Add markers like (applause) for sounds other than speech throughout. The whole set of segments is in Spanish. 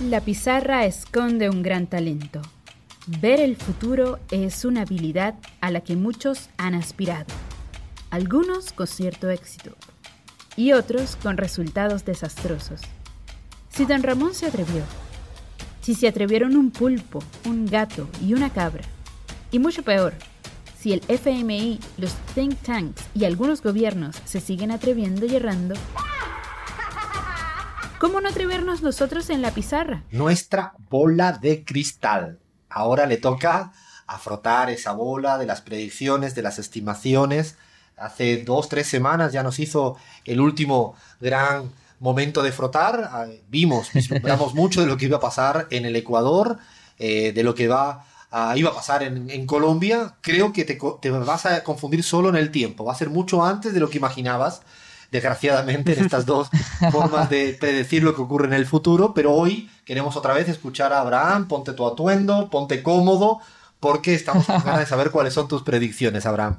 La pizarra esconde un gran talento. Ver el futuro es una habilidad a la que muchos han aspirado, algunos con cierto éxito y otros con resultados desastrosos. Si don Ramón se atrevió, si se atrevieron un pulpo, un gato y una cabra, y mucho peor, si el FMI, los think tanks y algunos gobiernos se siguen atreviendo y errando, ¿Cómo no atrevernos nosotros en la pizarra? Nuestra bola de cristal. Ahora le toca a frotar esa bola de las predicciones, de las estimaciones. Hace dos, tres semanas ya nos hizo el último gran momento de frotar. Ah, vimos, vislumbramos (laughs) mucho de lo que iba a pasar en el Ecuador, eh, de lo que va iba a pasar en, Colombia. Creo que te, te vas a confundir solo en el tiempo. Va a ser mucho antes de lo que imaginabas desgraciadamente, en estas dos (laughs) formas de predecir lo que ocurre en el futuro, pero hoy queremos otra vez escuchar a Abraham, ponte tu atuendo, ponte cómodo, porque estamos con ganas de saber cuáles son tus predicciones, Abraham.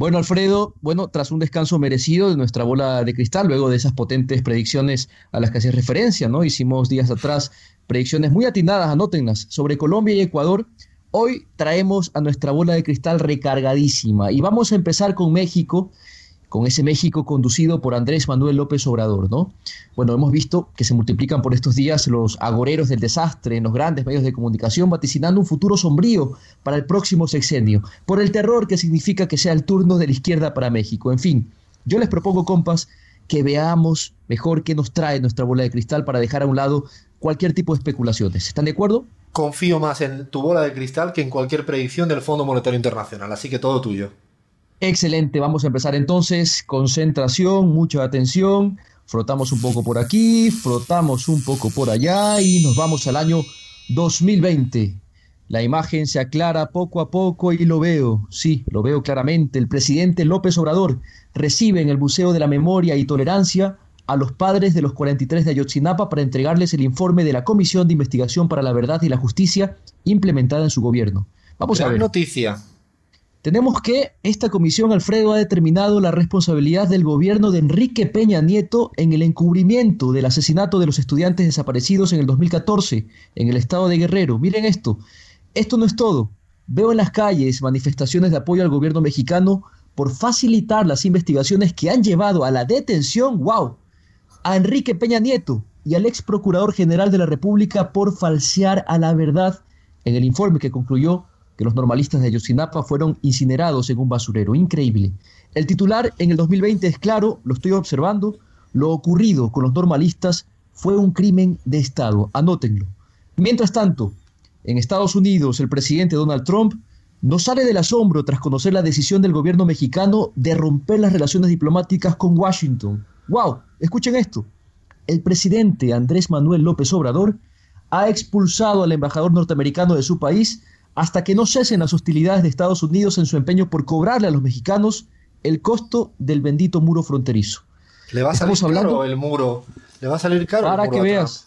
Bueno, Alfredo, bueno, tras un descanso merecido de nuestra bola de cristal, luego de esas potentes predicciones a las que hacías referencia, ¿no? Hicimos días atrás predicciones muy atinadas, anótenlas, sobre Colombia y Ecuador. Hoy traemos a nuestra bola de cristal recargadísima y vamos a empezar con México con ese México conducido por Andrés Manuel López Obrador, ¿no? Bueno, hemos visto que se multiplican por estos días los agoreros del desastre en los grandes medios de comunicación, vaticinando un futuro sombrío para el próximo sexenio, por el terror que significa que sea el turno de la izquierda para México. En fin, yo les propongo, compas, que veamos mejor qué nos trae nuestra bola de cristal para dejar a un lado cualquier tipo de especulaciones. ¿Están de acuerdo? Confío más en tu bola de cristal que en cualquier predicción del Fondo Monetario Internacional, así que todo tuyo. Excelente, vamos a empezar entonces. Concentración, mucha atención. Frotamos un poco por aquí, frotamos un poco por allá y nos vamos al año 2020. La imagen se aclara poco a poco y lo veo, sí, lo veo claramente. El presidente López Obrador recibe en el Museo de la Memoria y Tolerancia a los padres de los 43 de Ayotzinapa para entregarles el informe de la Comisión de Investigación para la Verdad y la Justicia implementada en su gobierno. Vamos a ver. noticia. Tenemos que esta comisión, Alfredo, ha determinado la responsabilidad del gobierno de Enrique Peña Nieto en el encubrimiento del asesinato de los estudiantes desaparecidos en el 2014 en el estado de Guerrero. Miren esto, esto no es todo. Veo en las calles manifestaciones de apoyo al gobierno mexicano por facilitar las investigaciones que han llevado a la detención, wow, a Enrique Peña Nieto y al ex procurador general de la República por falsear a la verdad en el informe que concluyó que los normalistas de Ayotzinapa fueron incinerados en un basurero. Increíble. El titular en el 2020 es claro, lo estoy observando, lo ocurrido con los normalistas fue un crimen de Estado. Anótenlo. Mientras tanto, en Estados Unidos, el presidente Donald Trump no sale del asombro tras conocer la decisión del gobierno mexicano de romper las relaciones diplomáticas con Washington. ¡Wow! Escuchen esto. El presidente Andrés Manuel López Obrador ha expulsado al embajador norteamericano de su país hasta que no cesen las hostilidades de Estados Unidos en su empeño por cobrarle a los mexicanos el costo del bendito muro fronterizo. Le va a salir caro el muro. Le va a salir caro. Para que veas.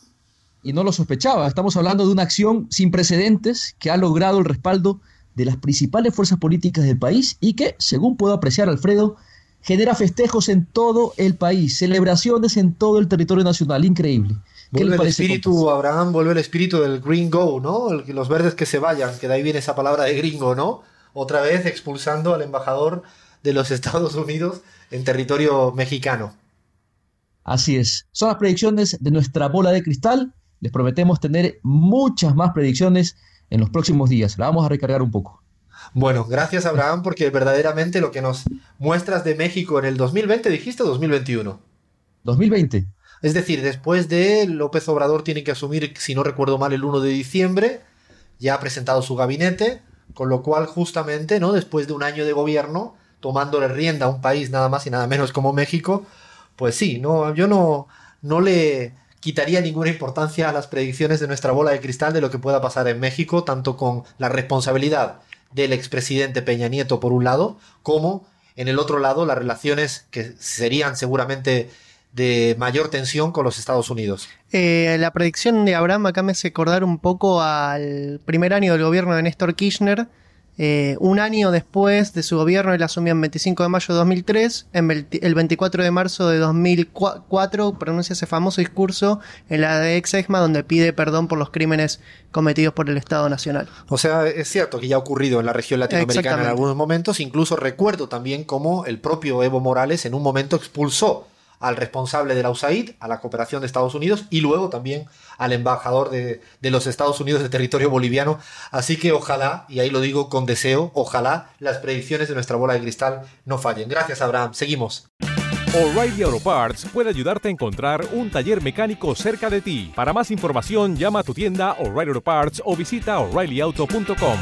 Y no lo sospechaba. Estamos hablando de una acción sin precedentes que ha logrado el respaldo de las principales fuerzas políticas del país y que, según puedo apreciar Alfredo, genera festejos en todo el país, celebraciones en todo el territorio nacional. Increíble. Vuelve el espíritu, Abraham, vuelve el espíritu del green go, ¿no? los verdes que se vayan, que de ahí viene esa palabra de gringo, ¿no? Otra vez expulsando al embajador de los (laughs) Estados Unidos en territorio mexicano. Así es. Son las predicciones de nuestra bola de cristal. Les prometemos tener muchas más predicciones en los próximos días. La vamos a recargar un poco. Bueno, gracias Abraham, porque verdaderamente lo que nos muestras de México en el 2020, dijiste 2021. 2020. Es decir, después de López Obrador tiene que asumir, si no recuerdo mal, el 1 de diciembre, ya ha presentado su gabinete, con lo cual justamente, ¿no? Después de un año de gobierno, tomándole rienda a un país nada más y nada menos como México, pues sí, no, yo no, no le quitaría ninguna importancia a las predicciones de nuestra bola de cristal de lo que pueda pasar en México, tanto con la responsabilidad del expresidente Peña Nieto por un lado, como en el otro lado las relaciones que serían seguramente de mayor tensión con los Estados Unidos. Eh, la predicción de Abraham acá me hace acordar un poco al primer año del gobierno de Néstor Kirchner, eh, un año después de su gobierno, él asumió el 25 de mayo de 2003, en el 24 de marzo de 2004 pronuncia ese famoso discurso en la de ex EXMA donde pide perdón por los crímenes cometidos por el Estado Nacional. O sea, es cierto que ya ha ocurrido en la región latinoamericana en algunos momentos, incluso recuerdo también cómo el propio Evo Morales en un momento expulsó al responsable de la USAID, a la cooperación de Estados Unidos y luego también al embajador de, los Estados Unidos de territorio boliviano. Así que ojalá, y ahí lo digo con deseo, ojalá las predicciones de nuestra bola de cristal no fallen. Gracias, Abraham. Seguimos. O'Reilly Auto Parts puede ayudarte a encontrar un taller mecánico cerca de ti. Para más información, llama a tu tienda O'Reilly Auto Parts o visita oreillyauto.com.